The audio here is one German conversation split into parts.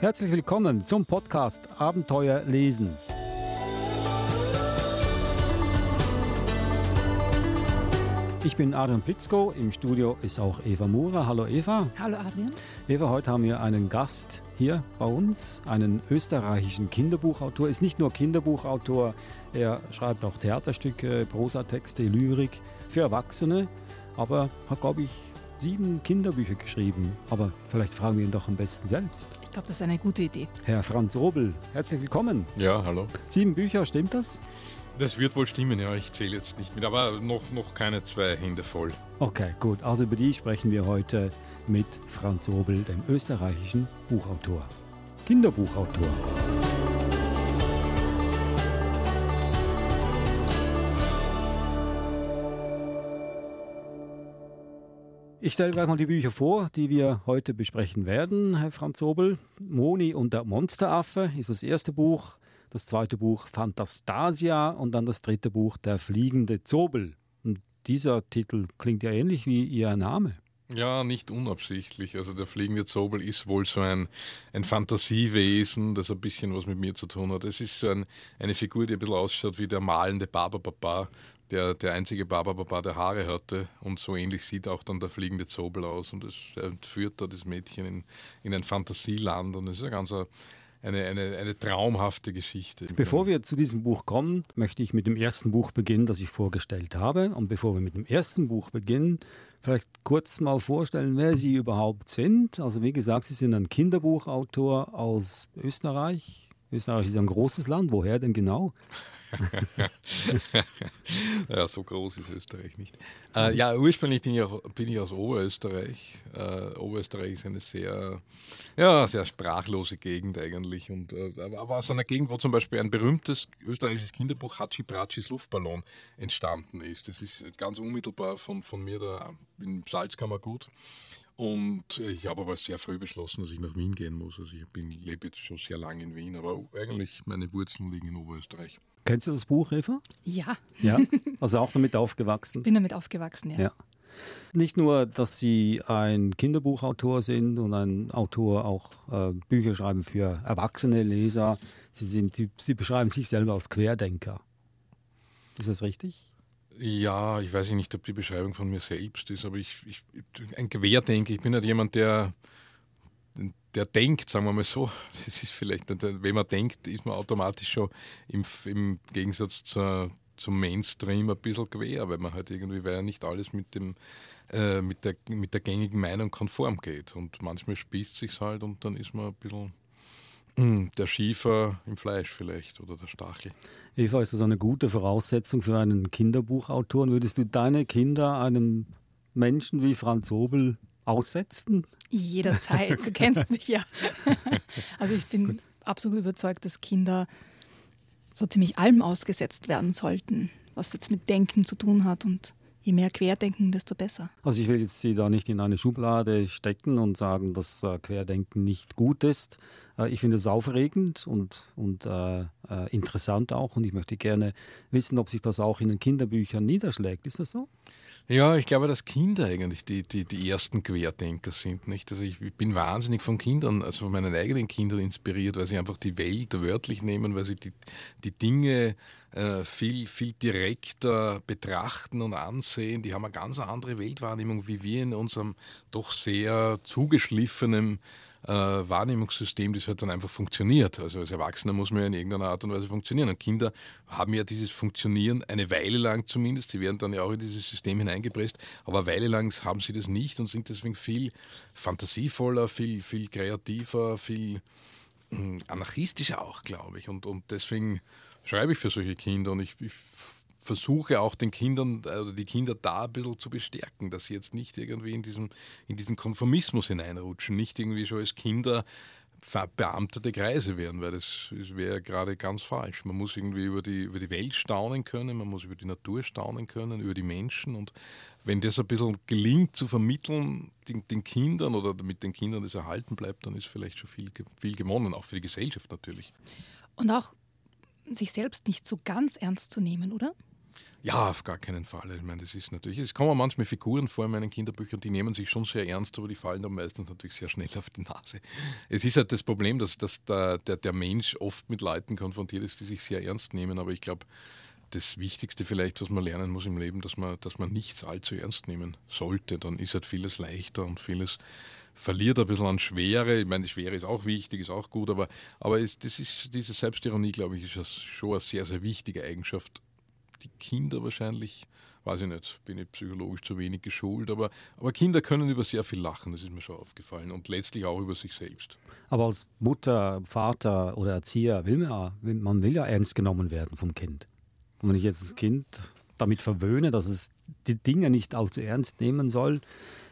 Herzlich willkommen zum Podcast Abenteuer lesen. Ich bin Adrian Plitzko, im Studio ist auch Eva Murer. Hallo Eva. Hallo Adrian. Eva, heute haben wir einen Gast hier bei uns, einen österreichischen Kinderbuchautor. Ist nicht nur Kinderbuchautor, er schreibt auch Theaterstücke, Prosatexte, Lyrik für Erwachsene, aber hat, glaube ich, sieben Kinderbücher geschrieben. Aber vielleicht fragen wir ihn doch am besten selbst. Ich glaube, das ist eine gute Idee. Herr Franz Robel, herzlich willkommen. Ja, hallo. Sieben Bücher, stimmt das? Das wird wohl stimmen, ja. Ich zähle jetzt nicht mit, aber noch, noch keine zwei Hände voll. Okay, gut. Also über die sprechen wir heute mit Franz Robel, dem österreichischen Buchautor. Kinderbuchautor. Ich stelle gleich mal die Bücher vor, die wir heute besprechen werden, Herr Franz Robel. Moni und der Monsteraffe ist das erste Buch das zweite Buch Fantastasia und dann das dritte Buch Der fliegende Zobel. Und dieser Titel klingt ja ähnlich wie Ihr Name. Ja, nicht unabsichtlich. Also der fliegende Zobel ist wohl so ein, ein Fantasiewesen, das ein bisschen was mit mir zu tun hat. Es ist so ein, eine Figur, die ein bisschen ausschaut wie der malende Barbapapa, der der einzige Barbapapa, der Haare hatte. Und so ähnlich sieht auch dann der fliegende Zobel aus. Und es entführt da das Mädchen in, in ein Fantasieland. Und es ist ein ganz eine, eine, eine traumhafte Geschichte. Bevor wir zu diesem Buch kommen, möchte ich mit dem ersten Buch beginnen, das ich vorgestellt habe. Und bevor wir mit dem ersten Buch beginnen, vielleicht kurz mal vorstellen, wer Sie überhaupt sind. Also wie gesagt, Sie sind ein Kinderbuchautor aus Österreich. Österreich ist ein großes Land. Woher denn genau? ja, so groß ist Österreich nicht. Äh, ja, ursprünglich bin ich, auch, bin ich aus Oberösterreich. Äh, Oberösterreich ist eine sehr, ja, sehr sprachlose Gegend eigentlich. Und, äh, aber aus einer Gegend, wo zum Beispiel ein berühmtes österreichisches Kinderbuch Hatschi Pratschis Luftballon entstanden ist. Das ist ganz unmittelbar von, von mir da im Salzkammergut. Und ich habe aber sehr früh beschlossen, dass ich nach Wien gehen muss. Also ich bin, lebe jetzt schon sehr lange in Wien, aber eigentlich meine Wurzeln liegen in Oberösterreich. Kennst du das Buch, Eva? Ja. Ja, also auch damit aufgewachsen? Bin damit aufgewachsen, ja. ja. Nicht nur, dass Sie ein Kinderbuchautor sind und ein Autor auch äh, Bücher schreiben für erwachsene Leser. Sie, sind, Sie beschreiben sich selber als Querdenker. Ist das richtig? Ja, ich weiß nicht, ob die Beschreibung von mir selbst ist, aber ich, ich ein Querdenker. Ich bin halt jemand, der der denkt, sagen wir mal so, das ist vielleicht, wenn man denkt, ist man automatisch schon im, im Gegensatz zur, zum Mainstream ein bisschen quer, weil man halt irgendwie, weil ja nicht alles mit dem äh, mit, der, mit der gängigen Meinung konform geht. Und manchmal spießt sich halt und dann ist man ein bisschen der Schiefer im Fleisch vielleicht oder der Stachel. Eva, ist das eine gute Voraussetzung für einen Kinderbuchautor? Würdest du deine Kinder einem Menschen wie Franz Obel aussetzen? Jederzeit, du kennst mich ja. Also ich bin Gut. absolut überzeugt, dass Kinder so ziemlich allem ausgesetzt werden sollten, was jetzt mit Denken zu tun hat und je mehr Querdenken, desto besser. Also ich will jetzt Sie da nicht in eine Schublade stecken und sagen, dass äh, Querdenken nicht gut ist. Äh, ich finde es aufregend und, und äh, äh, interessant auch und ich möchte gerne wissen, ob sich das auch in den Kinderbüchern niederschlägt. Ist das so? Ja, ich glaube, dass Kinder eigentlich die, die, die ersten Querdenker sind. Nicht? Also ich bin wahnsinnig von Kindern, also von meinen eigenen Kindern inspiriert, weil sie einfach die Welt wörtlich nehmen, weil sie die, die Dinge äh, viel, viel direkter betrachten und ansehen. Die haben eine ganz andere Weltwahrnehmung, wie wir in unserem doch sehr zugeschliffenen äh, Wahrnehmungssystem, das halt dann einfach funktioniert. Also als Erwachsener muss man ja in irgendeiner Art und Weise funktionieren. Und Kinder haben ja dieses Funktionieren eine Weile lang zumindest. Sie werden dann ja auch in dieses System hineingepresst. Aber eine Weile lang haben sie das nicht und sind deswegen viel fantasievoller, viel, viel kreativer, viel hm, anarchistischer auch, glaube ich. Und, und deswegen schreibe ich für solche Kinder und ich, ich versuche auch den Kindern oder die Kinder da ein bisschen zu bestärken, dass sie jetzt nicht irgendwie in diesen, in diesen Konformismus hineinrutschen, nicht irgendwie schon als Kinder verbeamtete Kreise werden, weil das, das wäre gerade ganz falsch. Man muss irgendwie über die, über die Welt staunen können, man muss über die Natur staunen können, über die Menschen und wenn das ein bisschen gelingt zu vermitteln den, den Kindern oder mit den Kindern das erhalten bleibt, dann ist vielleicht schon viel, viel gewonnen, auch für die Gesellschaft natürlich. Und auch sich selbst nicht so ganz ernst zu nehmen, oder? Ja, auf gar keinen Fall. Ich meine, das ist natürlich, es kommen manchmal Figuren vor in meinen Kinderbüchern, die nehmen sich schon sehr ernst, aber die fallen dann meistens natürlich sehr schnell auf die Nase. Es ist halt das Problem, dass, dass der, der, der Mensch oft mit Leuten konfrontiert ist, die sich sehr ernst nehmen, aber ich glaube, das Wichtigste vielleicht, was man lernen muss im Leben, dass man, dass man nichts allzu ernst nehmen sollte. Dann ist halt vieles leichter und vieles verliert ein bisschen an Schwere. Ich meine, die Schwere ist auch wichtig, ist auch gut, aber, aber es, das ist, diese Selbstironie, glaube ich, ist schon eine sehr, sehr wichtige Eigenschaft. Die Kinder wahrscheinlich, weiß ich nicht, bin ich psychologisch zu wenig geschult, aber, aber Kinder können über sehr viel lachen, das ist mir schon aufgefallen und letztlich auch über sich selbst. Aber als Mutter, Vater oder Erzieher will man, man will ja ernst genommen werden vom Kind. Und wenn ich jetzt das Kind damit verwöhne, dass es die Dinge nicht allzu ernst nehmen soll,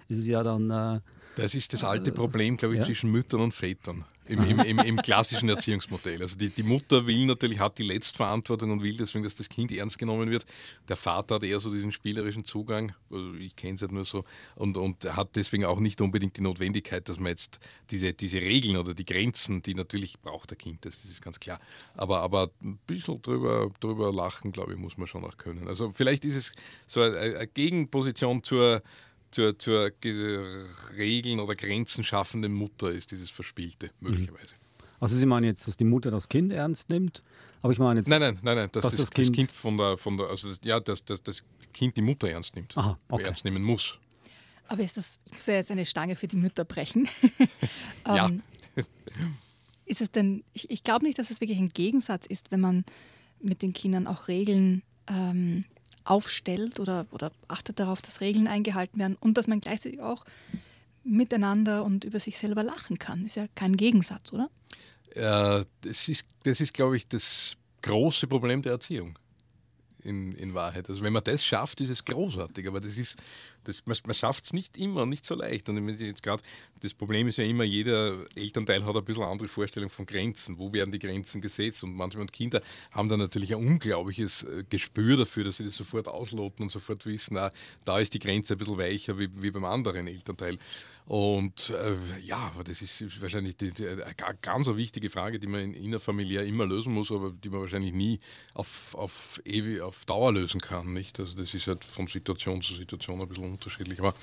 ist es ja dann äh, das ist das alte Problem, glaube ich, ja? zwischen Müttern und Vätern im, im, im, im, klassischen Erziehungsmodell. Also die, die, Mutter will natürlich, hat die Letztverantwortung und will deswegen, dass das Kind ernst genommen wird. Der Vater hat eher so diesen spielerischen Zugang, also ich kenne es halt nur so, und, und hat deswegen auch nicht unbedingt die Notwendigkeit, dass man jetzt diese, diese Regeln oder die Grenzen, die natürlich braucht der Kind, das, das ist ganz klar. Aber, aber ein bisschen drüber, drüber lachen, glaube ich, muss man schon auch können. Also vielleicht ist es so eine, eine Gegenposition zur zur, zur Regeln oder Grenzen schaffenden Mutter ist, dieses Verspielte, möglicherweise. Also Sie meinen jetzt, dass die Mutter das Kind ernst nimmt? Aber ich meine jetzt. Nein, nein, nein, nein dass, dass das, das, kind, das kind von der, von der, also ja, dass, dass das Kind die Mutter ernst nimmt. Aha, okay. Ernst nehmen muss. Aber ist das, ich muss ja jetzt eine Stange für die Mütter brechen. ja. Ähm, ist es denn, ich, ich glaube nicht, dass es wirklich ein Gegensatz ist, wenn man mit den Kindern auch Regeln ähm, aufstellt oder, oder achtet darauf, dass Regeln eingehalten werden und dass man gleichzeitig auch miteinander und über sich selber lachen kann. Ist ja kein Gegensatz, oder? Äh, das ist, das ist glaube ich, das große Problem der Erziehung in, in Wahrheit. Also wenn man das schafft, ist es großartig, aber das ist, das, man, man schafft es nicht immer, nicht so leicht. Und jetzt gerade das Problem ist ja immer, jeder Elternteil hat ein bisschen andere Vorstellung von Grenzen. Wo werden die Grenzen gesetzt? Und manchmal Kinder haben dann natürlich ein unglaubliches äh, Gespür dafür, dass sie das sofort ausloten und sofort wissen, na, da ist die Grenze ein bisschen weicher wie, wie beim anderen Elternteil. Und äh, ja, das ist wahrscheinlich die, die, eine ganz eine wichtige Frage, die man in, innerfamiliär immer lösen muss, aber die man wahrscheinlich nie auf, auf, ewig, auf Dauer lösen kann. Nicht? Also das ist halt von Situation zu Situation ein bisschen unterschiedlich. Aber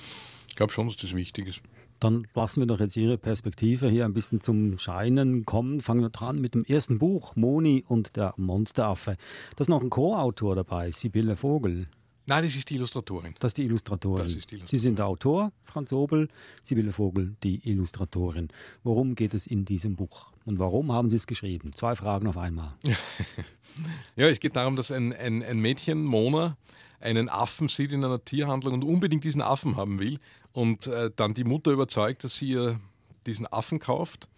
ich glaube schon, dass das wichtig ist. Dann lassen wir doch jetzt Ihre Perspektive hier ein bisschen zum Scheinen kommen. Fangen wir dran mit dem ersten Buch, Moni und der Monsteraffe. Da ist noch ein Co-Autor dabei, Sibylle Vogel. Nein, das ist die Illustratorin. Das ist die Illustratorin. Das ist die Illustratorin. Sie sind der Autor, Franz Obel, Sibylle Vogel, die Illustratorin. Worum geht es in diesem Buch? Und warum haben Sie es geschrieben? Zwei Fragen auf einmal. ja, es geht darum, dass ein, ein, ein Mädchen, Mona, einen Affen sieht in einer Tierhandlung und unbedingt diesen Affen haben will. Und äh, dann die Mutter überzeugt, dass sie ihr diesen Affen kauft.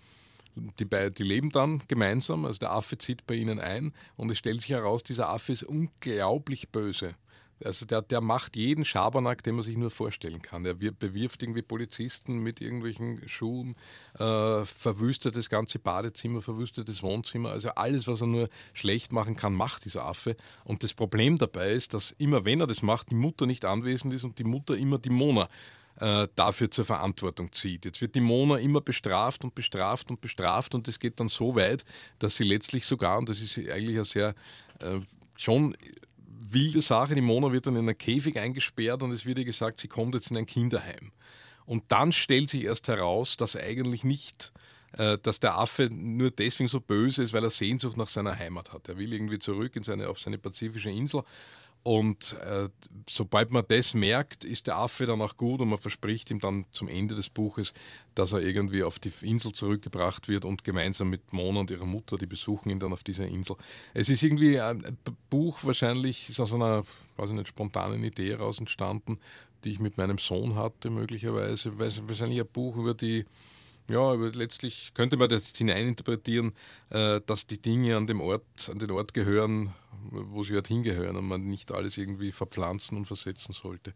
Die, die leben dann gemeinsam, also der Affe zieht bei ihnen ein und es stellt sich heraus, dieser Affe ist unglaublich böse. Also der, der macht jeden Schabernack, den man sich nur vorstellen kann. Er bewirft irgendwie Polizisten mit irgendwelchen Schuhen, äh, verwüstet das ganze Badezimmer, verwüstet das Wohnzimmer. Also alles, was er nur schlecht machen kann, macht dieser Affe. Und das Problem dabei ist, dass immer wenn er das macht, die Mutter nicht anwesend ist und die Mutter immer die Mona äh, dafür zur Verantwortung zieht. Jetzt wird die Mona immer bestraft und bestraft und bestraft und es geht dann so weit, dass sie letztlich sogar, und das ist eigentlich ein sehr äh, schon wilde Sache. Die Mona wird dann in einen Käfig eingesperrt und es wird ihr gesagt, sie kommt jetzt in ein Kinderheim. Und dann stellt sich erst heraus, dass eigentlich nicht, äh, dass der Affe nur deswegen so böse ist, weil er Sehnsucht nach seiner Heimat hat. Er will irgendwie zurück in seine, auf seine pazifische Insel und äh, sobald man das merkt, ist der Affe dann auch gut und man verspricht ihm dann zum Ende des Buches, dass er irgendwie auf die Insel zurückgebracht wird und gemeinsam mit Mona und ihrer Mutter, die besuchen ihn dann auf dieser Insel. Es ist irgendwie ein Buch, wahrscheinlich ist aus einer, weiß ich nicht, spontanen Idee heraus entstanden, die ich mit meinem Sohn hatte, möglicherweise. Wahrscheinlich ein Buch über die ja, aber letztlich könnte man das hineininterpretieren, äh, dass die Dinge an dem Ort, an den Ort gehören, wo sie halt hingehören und man nicht alles irgendwie verpflanzen und versetzen sollte.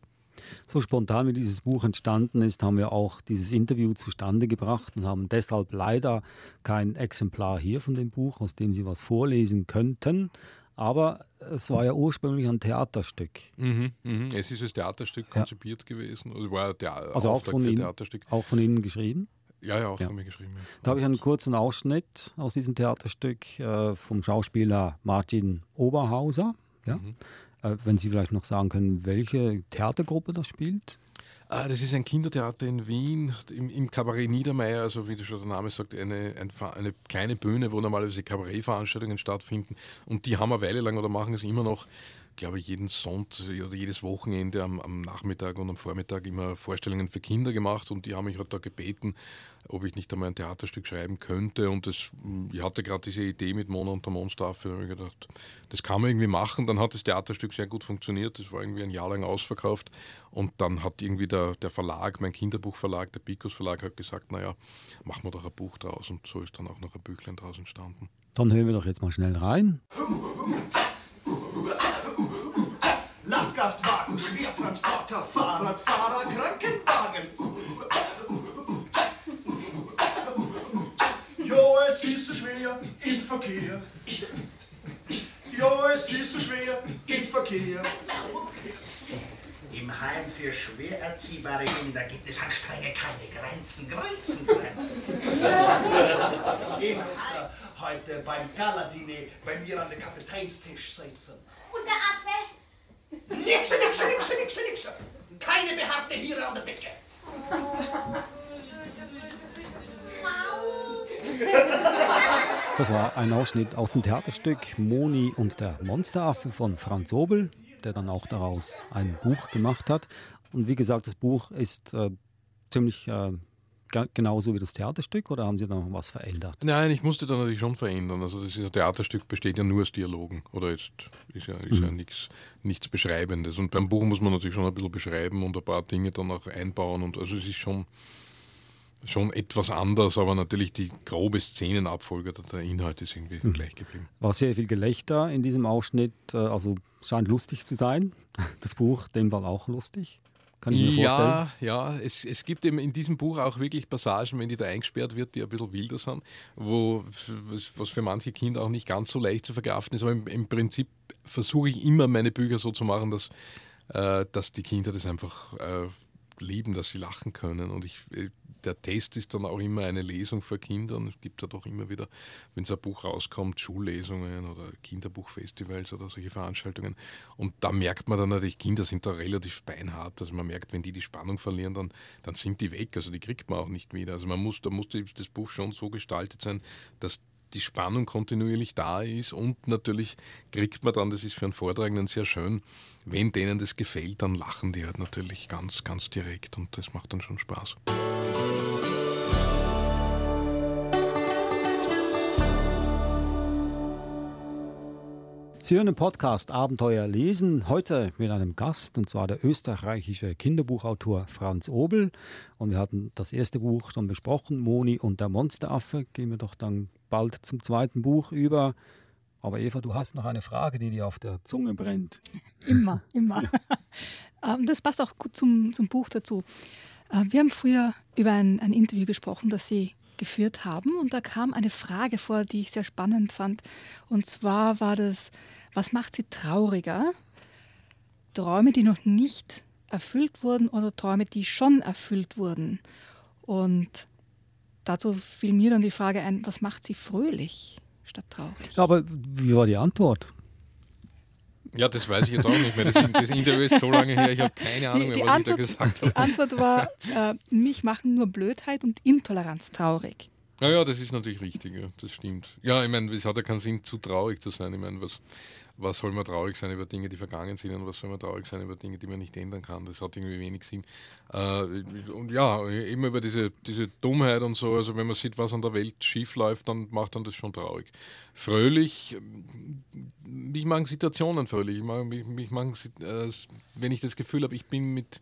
So spontan wie dieses Buch entstanden ist, haben wir auch dieses Interview zustande gebracht und haben deshalb leider kein Exemplar hier von dem Buch, aus dem Sie was vorlesen könnten. Aber es war ja ursprünglich ein Theaterstück. Mhm, mh. Es ist als Theaterstück konzipiert ja. gewesen. Also, war der also auch von, Ihnen, auch von Ihnen geschrieben? Ja, ja, auch ja. von mir geschrieben. Ja. Da habe ich einen kurzen Ausschnitt aus diesem Theaterstück äh, vom Schauspieler Martin Oberhauser. Ja? Mhm. Äh, wenn Sie vielleicht noch sagen können, welche Theatergruppe das spielt? Ah, das ist ein Kindertheater in Wien, im, im Kabarett Niedermeyer, also wie schon der Name sagt, eine, ein, eine kleine Bühne, wo normalerweise Kabarettveranstaltungen stattfinden. Und die haben eine Weile lang oder machen es immer noch glaube ich, jeden Sonntag oder jedes Wochenende am, am, Nachmittag und am Vormittag immer Vorstellungen für Kinder gemacht und die haben mich halt da gebeten, ob ich nicht einmal ein Theaterstück schreiben könnte. Und das, ich hatte gerade diese Idee mit Mona und der Monstaffe, da habe ich gedacht, das kann man irgendwie machen. Dann hat das Theaterstück sehr gut funktioniert, das war irgendwie ein Jahr lang ausverkauft. Und dann hat irgendwie der, der Verlag, mein Kinderbuchverlag, der Picos Verlag, hat gesagt, naja, machen wir doch ein Buch draus. Und so ist dann auch noch ein Büchlein draus entstanden. Dann hören wir doch jetzt mal schnell rein. Lastkraftwagen, Schwertransporter, Fahrradfahrer, Krankenwagen. Jo, es ist so schwer im Verkehr. Jo, es ist so schwer im Verkehr. Im Heim für schwer erziehbare Kinder gibt es an Strenge keine Grenzen, Grenzen, Grenzen. Heute beim Galadine bei mir an der Kapitänstisch sitzen. Und der Affe? Nixe, nixe, nixe, nixe, nixe. Keine behaarte Hiere an der Decke. Das war ein Ausschnitt aus dem Theaterstück Moni und der Monsteraffe von Franz Obel, der dann auch daraus ein Buch gemacht hat. Und wie gesagt, das Buch ist äh, ziemlich äh, genauso wie das Theaterstück oder haben Sie da noch was verändert? Nein, ich musste da natürlich schon verändern. Also das Theaterstück besteht ja nur aus Dialogen oder ist, ist ja, ist mhm. ja nichts, nichts Beschreibendes. Und beim Buch muss man natürlich schon ein bisschen beschreiben und ein paar Dinge dann auch einbauen. Und also es ist schon, schon etwas anders, aber natürlich die grobe Szenenabfolge, der Inhalt ist irgendwie mhm. gleich geblieben. War sehr viel Gelächter in diesem Ausschnitt, äh, also scheint lustig zu sein. Das Buch, dem war auch lustig. Kann ich mir vorstellen. Ja, ja es, es gibt eben in diesem Buch auch wirklich Passagen, wenn die da eingesperrt wird, die ein bisschen wilder sind, wo, was für manche Kinder auch nicht ganz so leicht zu verkraften ist. Aber im, im Prinzip versuche ich immer, meine Bücher so zu machen, dass, äh, dass die Kinder das einfach äh, lieben, dass sie lachen können. Und ich, der Test ist dann auch immer eine Lesung für Kinder. Es gibt ja doch immer wieder, wenn so ein Buch rauskommt, Schullesungen oder Kinderbuchfestivals oder solche Veranstaltungen. Und da merkt man dann natürlich, Kinder sind da relativ beinhart. Also man merkt, wenn die die Spannung verlieren, dann, dann sind die weg. Also die kriegt man auch nicht wieder. Also man muss, da muss das Buch schon so gestaltet sein, dass die Spannung kontinuierlich da ist und natürlich kriegt man dann, das ist für einen Vortragenden sehr schön, wenn denen das gefällt, dann lachen die halt natürlich ganz, ganz direkt und das macht dann schon Spaß. Sie hören den Podcast Abenteuer lesen, heute mit einem Gast, und zwar der österreichische Kinderbuchautor Franz Obel. Und wir hatten das erste Buch schon besprochen, Moni und der Monsteraffe. Gehen wir doch dann bald zum zweiten Buch über. Aber Eva, du hast noch eine Frage, die dir auf der Zunge brennt. Immer, immer. Ähm, das passt auch gut zum, zum Buch dazu. Äh, wir haben früher über ein, ein Interview gesprochen, das Sie geführt haben. Und da kam eine Frage vor, die ich sehr spannend fand. Und zwar war das, was macht Sie trauriger? Träume, die noch nicht erfüllt wurden oder Träume, die schon erfüllt wurden? Und dazu fiel mir dann die Frage ein, was macht Sie fröhlich statt traurig? Aber wie war die Antwort? Ja, das weiß ich jetzt auch nicht mehr. Das, das Interview ist so lange her, ich habe keine Ahnung die, die mehr, was Antwort, ich da gesagt habe. Die Antwort war, äh, mich machen nur Blödheit und Intoleranz traurig. Ja, ja, das ist natürlich richtig, ja, das stimmt. Ja, ich meine, es hat ja keinen Sinn, zu traurig zu sein. Ich meine, was, was soll man traurig sein über Dinge, die vergangen sind und was soll man traurig sein über Dinge, die man nicht ändern kann. Das hat irgendwie wenig Sinn. Äh, und ja, immer über diese, diese Dummheit und so, also wenn man sieht, was an der Welt schief läuft, dann macht dann das schon traurig. Fröhlich, ich mag Situationen fröhlich. Ich mag, ich, ich mag äh, wenn ich das Gefühl habe, ich bin mit,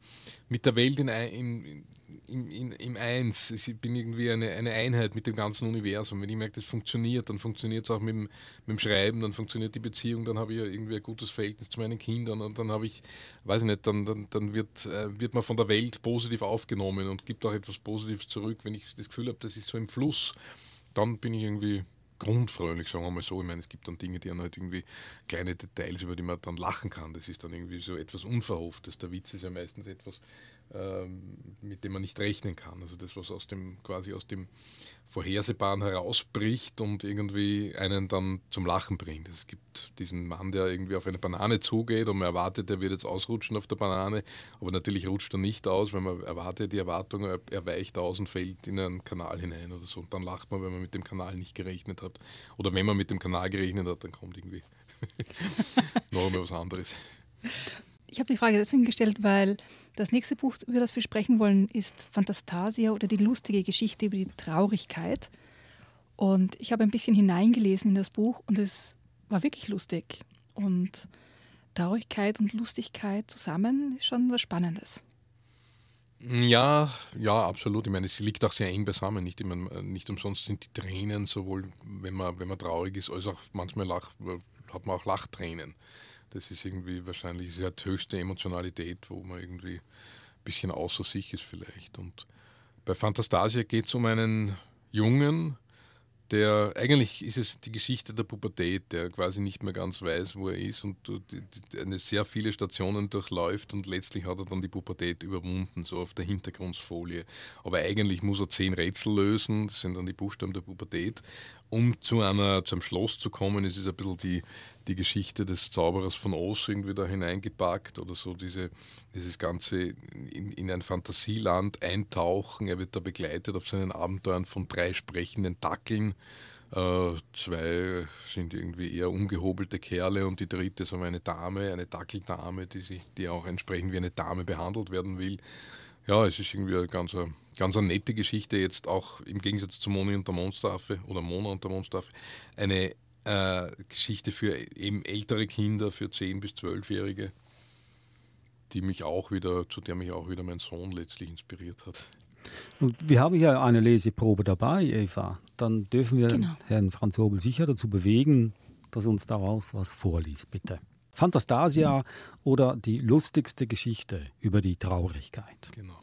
mit der Welt in, in, im, in, im Eins. Ich bin irgendwie eine, eine Einheit mit dem ganzen Universum. Wenn ich merke, das funktioniert, dann funktioniert es auch mit dem, mit dem Schreiben, dann funktioniert die Beziehung, dann habe ich ja irgendwie ein gutes Verhältnis zu meinen Kindern und dann habe ich, weiß ich nicht, dann, dann, dann wird, äh, wird man von der Welt positiv aufgenommen und gibt auch etwas Positives zurück. Wenn ich das Gefühl habe, das ist so im Fluss, dann bin ich irgendwie grundfreundlich, sagen wir mal so. Ich meine, es gibt dann Dinge, die haben halt irgendwie kleine Details, über die man dann lachen kann. Das ist dann irgendwie so etwas Unverhofftes. Der Witz ist ja meistens etwas, mit dem man nicht rechnen kann. Also das, was aus dem, quasi aus dem, Vorhersehbaren herausbricht und irgendwie einen dann zum Lachen bringt. Es gibt diesen Mann, der irgendwie auf eine Banane zugeht und man erwartet, er wird jetzt ausrutschen auf der Banane, aber natürlich rutscht er nicht aus, weil man erwartet die Erwartung, er weicht aus und fällt in einen Kanal hinein oder so. Und dann lacht man, wenn man mit dem Kanal nicht gerechnet hat. Oder wenn man mit dem Kanal gerechnet hat, dann kommt irgendwie noch einmal was anderes. Ich habe die Frage deswegen gestellt, weil das nächste Buch, über das wir sprechen wollen, ist Fantastasia oder die lustige Geschichte über die Traurigkeit. Und ich habe ein bisschen hineingelesen in das Buch und es war wirklich lustig. Und Traurigkeit und Lustigkeit zusammen ist schon was Spannendes. Ja, ja, absolut. Ich meine, es liegt auch sehr eng beisammen. Nicht, meine, nicht umsonst sind die Tränen, sowohl wenn man, wenn man traurig ist, als auch manchmal lach, hat man auch Lachtränen. Das ist irgendwie wahrscheinlich die höchste Emotionalität, wo man irgendwie ein bisschen außer sich ist vielleicht. Und bei Fantastasia geht es um einen Jungen, der eigentlich ist es die Geschichte der Pubertät, der quasi nicht mehr ganz weiß, wo er ist und eine sehr viele Stationen durchläuft und letztlich hat er dann die Pubertät überwunden, so auf der Hintergrundfolie. Aber eigentlich muss er zehn Rätsel lösen, das sind dann die Buchstaben der Pubertät, um zu einer, zum Schloss zu kommen. Es ist ein bisschen die, die Geschichte des Zauberers von Oz irgendwie da hineingepackt oder so diese, dieses Ganze in, in ein Fantasieland eintauchen. Er wird da begleitet auf seinen Abenteuern von drei sprechenden Dackeln. Äh, zwei sind irgendwie eher ungehobelte Kerle und die dritte ist aber eine Dame, eine Dackeldame, die, sich, die auch entsprechend wie eine Dame behandelt werden will. Ja, es ist irgendwie eine ganz, ganz eine nette Geschichte, jetzt auch im Gegensatz zu Moni und der Monsteraffe oder Mona und der Monsteraffe, eine äh, Geschichte für eben ältere Kinder, für 10- bis 12-Jährige, die mich auch wieder, zu der mich auch wieder mein Sohn letztlich inspiriert hat. Und wir haben ja eine Leseprobe dabei, Eva. Dann dürfen wir genau. Herrn Franz Hobel sicher dazu bewegen, dass uns daraus was vorliest, bitte. Fantastasia oder die lustigste Geschichte über die Traurigkeit. Genau.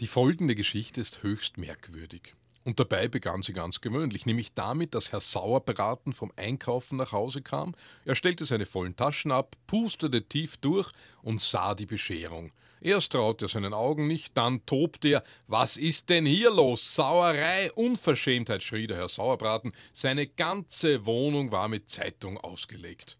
Die folgende Geschichte ist höchst merkwürdig. Und dabei begann sie ganz gewöhnlich, nämlich damit, dass Herr Sauerbraten vom Einkaufen nach Hause kam. Er stellte seine vollen Taschen ab, pustete tief durch und sah die Bescherung. Erst traute er seinen Augen nicht, dann tobte er. Was ist denn hier los? Sauerei, Unverschämtheit, schrie der Herr Sauerbraten. Seine ganze Wohnung war mit Zeitung ausgelegt.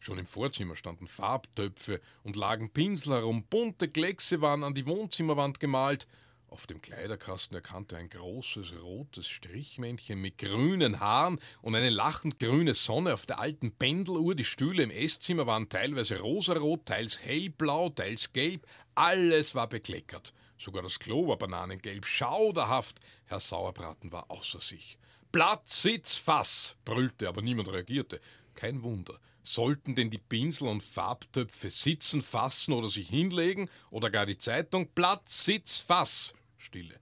Schon im Vorzimmer standen Farbtöpfe und lagen Pinsel herum, bunte Kleckse waren an die Wohnzimmerwand gemalt. Auf dem Kleiderkasten erkannte er ein großes rotes Strichmännchen mit grünen Haaren und eine lachend grüne Sonne auf der alten Pendeluhr. Die Stühle im Esszimmer waren teilweise rosarot, teils hellblau, teils gelb. Alles war bekleckert. Sogar das Klo war bananengelb, schauderhaft. Herr Sauerbraten war außer sich. Platz, Sitz, Fass, brüllte, aber niemand reagierte. Kein Wunder. Sollten denn die Pinsel und Farbtöpfe sitzen, fassen oder sich hinlegen oder gar die Zeitung? Platz, Sitz, Fass. Stille.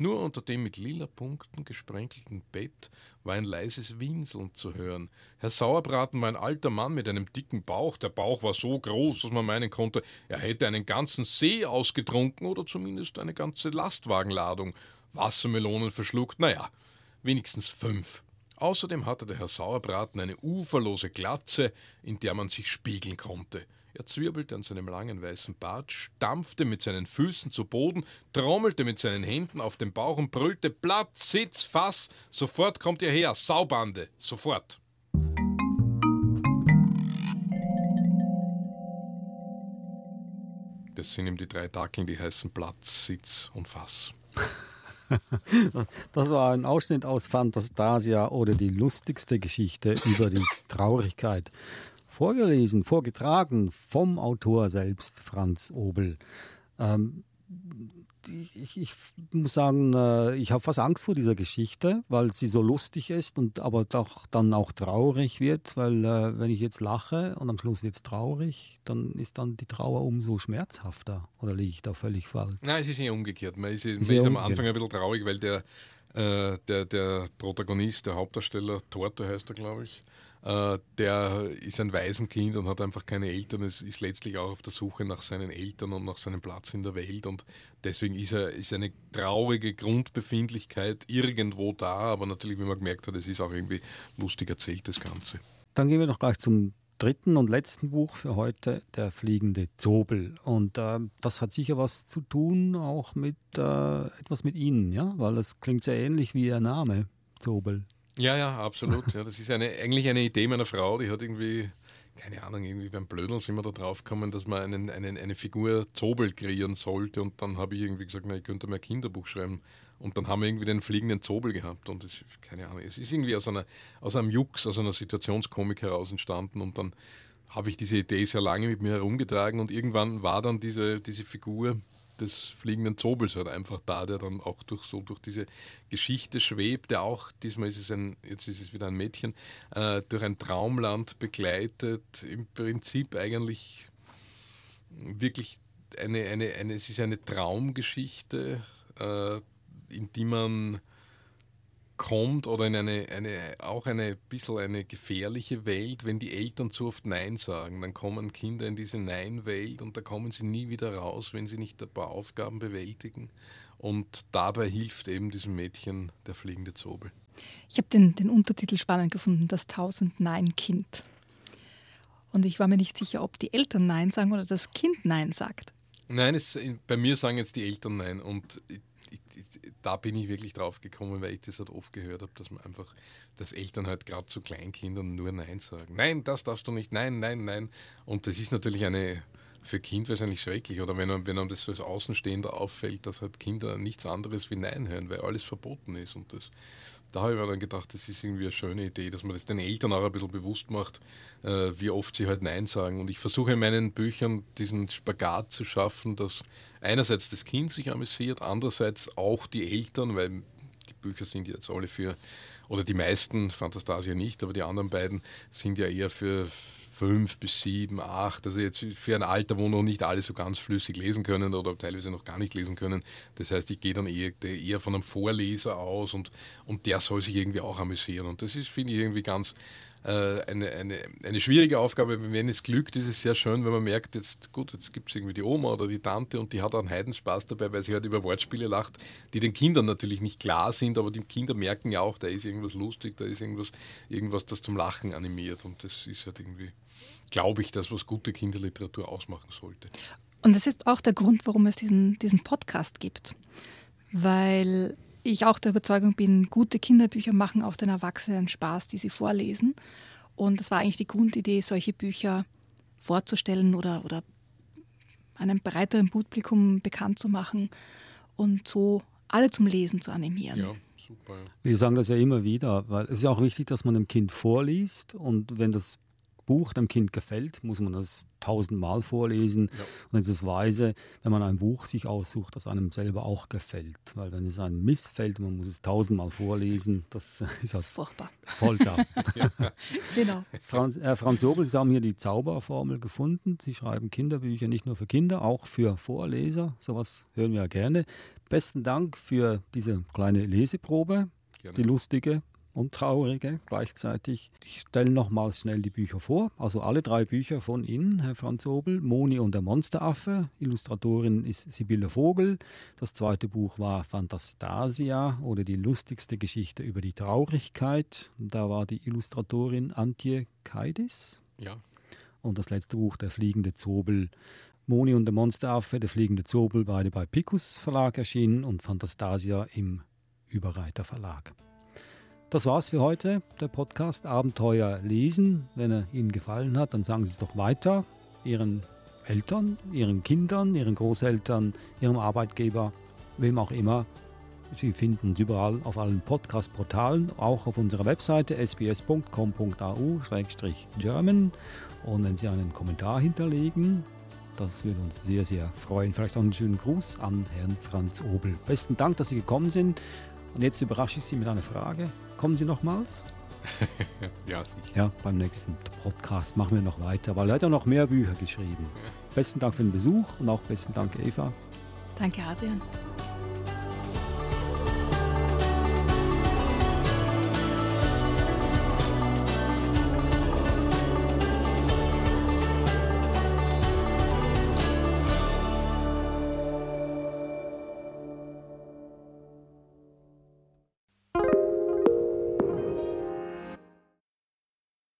Nur unter dem mit lila Punkten gesprenkelten Bett war ein leises Winseln zu hören. Herr Sauerbraten war ein alter Mann mit einem dicken Bauch. Der Bauch war so groß, dass man meinen konnte, er hätte einen ganzen See ausgetrunken oder zumindest eine ganze Lastwagenladung. Wassermelonen verschluckt, naja, wenigstens fünf. Außerdem hatte der Herr Sauerbraten eine uferlose Glatze, in der man sich spiegeln konnte. Er zwirbelte an seinem langen weißen Bart, stampfte mit seinen Füßen zu Boden, trommelte mit seinen Händen auf den Bauch und brüllte Platz, Sitz, Fass, sofort kommt ihr her, Saubande, sofort. Das sind ihm die drei Dackeln, die heißen Platz, Sitz und Fass. Das war ein Ausschnitt aus Fantastasia oder die lustigste Geschichte über die Traurigkeit. Vorgelesen, vorgetragen vom Autor selbst, Franz Obel. Ähm, ich, ich, muss sagen, äh, ich habe fast Angst vor dieser Geschichte, weil sie so lustig ist und aber doch dann auch traurig wird, weil äh, wenn ich jetzt lache und am Schluss wird es traurig, dann ist dann die Trauer umso schmerzhafter. Oder liege ich da völlig falsch? Nein, es ist eher umgekehrt. Man ist, man ist, ist am Anfang ein bisschen traurig, weil der, äh, der, der Protagonist, der Hauptdarsteller, Torte heißt er, glaube ich, der ist ein Waisenkind und hat einfach keine Eltern. Es ist letztlich auch auf der Suche nach seinen Eltern und nach seinem Platz in der Welt. Und deswegen ist, er, ist eine traurige Grundbefindlichkeit irgendwo da. Aber natürlich, wie man gemerkt hat, es ist auch irgendwie lustig erzählt, das Ganze. Dann gehen wir noch gleich zum dritten und letzten Buch für heute, Der fliegende Zobel. Und äh, das hat sicher was zu tun, auch mit äh, etwas mit Ihnen, ja? Weil das klingt sehr ähnlich wie Ihr Name, Zobel. Ja, ja, absolut. Ja, das ist eine, eigentlich eine Idee meiner Frau, die hat irgendwie, keine Ahnung, irgendwie beim Blödeln sind wir da drauf gekommen, dass man einen, einen, eine Figur Zobel kreieren sollte. Und dann habe ich irgendwie gesagt, na, ich könnte mal ein Kinderbuch schreiben. Und dann haben wir irgendwie den fliegenden Zobel gehabt. Und das, keine Ahnung, es ist irgendwie aus, einer, aus einem Jux, aus einer Situationskomik heraus entstanden. Und dann habe ich diese Idee sehr lange mit mir herumgetragen. Und irgendwann war dann diese, diese Figur des fliegenden Zobels halt einfach da, der dann auch durch so durch diese Geschichte schwebt, der auch, diesmal ist es ein, jetzt ist es wieder ein Mädchen, äh, durch ein Traumland begleitet, im Prinzip eigentlich wirklich eine, eine, eine es ist eine Traumgeschichte, äh, in die man kommt oder in eine, eine auch eine bisschen eine gefährliche Welt, wenn die Eltern zu oft Nein sagen. Dann kommen Kinder in diese Nein-Welt und da kommen sie nie wieder raus, wenn sie nicht ein paar Aufgaben bewältigen. Und dabei hilft eben diesem Mädchen der fliegende Zobel. Ich habe den, den Untertitel spannend gefunden, das Tausend Nein-Kind. Und ich war mir nicht sicher, ob die Eltern Nein sagen oder das Kind Nein sagt. Nein, es, bei mir sagen jetzt die Eltern Nein. Und da bin ich wirklich drauf gekommen, weil ich das halt oft gehört habe, dass man einfach, dass Eltern halt gerade zu Kleinkindern nur Nein sagen. Nein, das darfst du nicht, nein, nein, nein. Und das ist natürlich eine für Kind wahrscheinlich schrecklich. Oder wenn, wenn einem das so als Außenstehender auffällt, dass halt Kinder nichts anderes wie Nein hören, weil alles verboten ist. Und das, da habe ich mir dann gedacht, das ist irgendwie eine schöne Idee, dass man das den Eltern auch ein bisschen bewusst macht, äh, wie oft sie halt Nein sagen. Und ich versuche in meinen Büchern diesen Spagat zu schaffen, dass einerseits das Kind sich amüsiert, andererseits auch die Eltern, weil die Bücher sind jetzt alle für, oder die meisten, Fantastasia nicht, aber die anderen beiden sind ja eher für fünf bis sieben, acht, also jetzt für ein Alter, wo noch nicht alle so ganz flüssig lesen können oder teilweise noch gar nicht lesen können. Das heißt, ich gehe dann eher, eher von einem Vorleser aus und, und der soll sich irgendwie auch amüsieren. Und das ist, finde ich, irgendwie ganz, eine, eine, eine schwierige Aufgabe. Wenn es glückt, ist es sehr schön, wenn man merkt, jetzt gut, jetzt gibt es irgendwie die Oma oder die Tante und die hat einen Heidenspaß dabei, weil sie halt über Wortspiele lacht, die den Kindern natürlich nicht klar sind, aber die Kinder merken ja auch, da ist irgendwas lustig, da ist irgendwas, irgendwas, das zum Lachen animiert und das ist halt irgendwie, glaube ich, das, was gute Kinderliteratur ausmachen sollte. Und das ist auch der Grund, warum es diesen, diesen Podcast gibt. Weil ich auch der Überzeugung bin, gute Kinderbücher machen auch den Erwachsenen Spaß, die sie vorlesen. Und das war eigentlich die Grundidee, solche Bücher vorzustellen oder, oder einem breiteren Publikum bekannt zu machen und so alle zum Lesen zu animieren. Ja, super. Wir sagen das ja immer wieder, weil es ist auch wichtig, dass man dem Kind vorliest und wenn das Buch dem Kind gefällt, muss man das tausendmal vorlesen. Ja. Und es ist weise, wenn man ein Buch sich aussucht, das einem selber auch gefällt. Weil wenn es einem missfällt, man muss es tausendmal vorlesen, das ist, halt das ist furchtbar. Folter. ja. Genau. Franz, äh, Franz Jobel, Sie haben hier die Zauberformel gefunden. Sie schreiben Kinderbücher nicht nur für Kinder, auch für Vorleser. Sowas hören wir ja gerne. Besten Dank für diese kleine Leseprobe. Gerne. Die lustige, und traurige gleichzeitig. Ich stelle nochmals schnell die Bücher vor. Also alle drei Bücher von Ihnen, Herr Franz Obel. Moni und der Monsteraffe. Illustratorin ist Sibylle Vogel. Das zweite Buch war Fantastasia oder die lustigste Geschichte über die Traurigkeit. Da war die Illustratorin Antje Kaidis. Ja. Und das letzte Buch, Der fliegende Zobel. Moni und der Monsteraffe, der fliegende Zobel, beide bei Picus Verlag erschienen und Fantastasia im Überreiter Verlag. Das war's für heute, der Podcast Abenteuer lesen. Wenn er Ihnen gefallen hat, dann sagen Sie es doch weiter Ihren Eltern, Ihren Kindern, Ihren Großeltern, Ihrem Arbeitgeber, wem auch immer. Sie finden uns überall auf allen Podcast-Portalen, auch auf unserer Webseite sbs.com.au-german. Und wenn Sie einen Kommentar hinterlegen, das würde uns sehr, sehr freuen. Vielleicht auch einen schönen Gruß an Herrn Franz Obel. Besten Dank, dass Sie gekommen sind. Und jetzt überrasche ich Sie mit einer Frage. Kommen Sie nochmals? ja, sicher. Ja, beim nächsten Podcast machen wir noch weiter, weil er hat ja noch mehr Bücher geschrieben. Ja. Besten Dank für den Besuch und auch besten Dank, Eva. Danke, Adrian.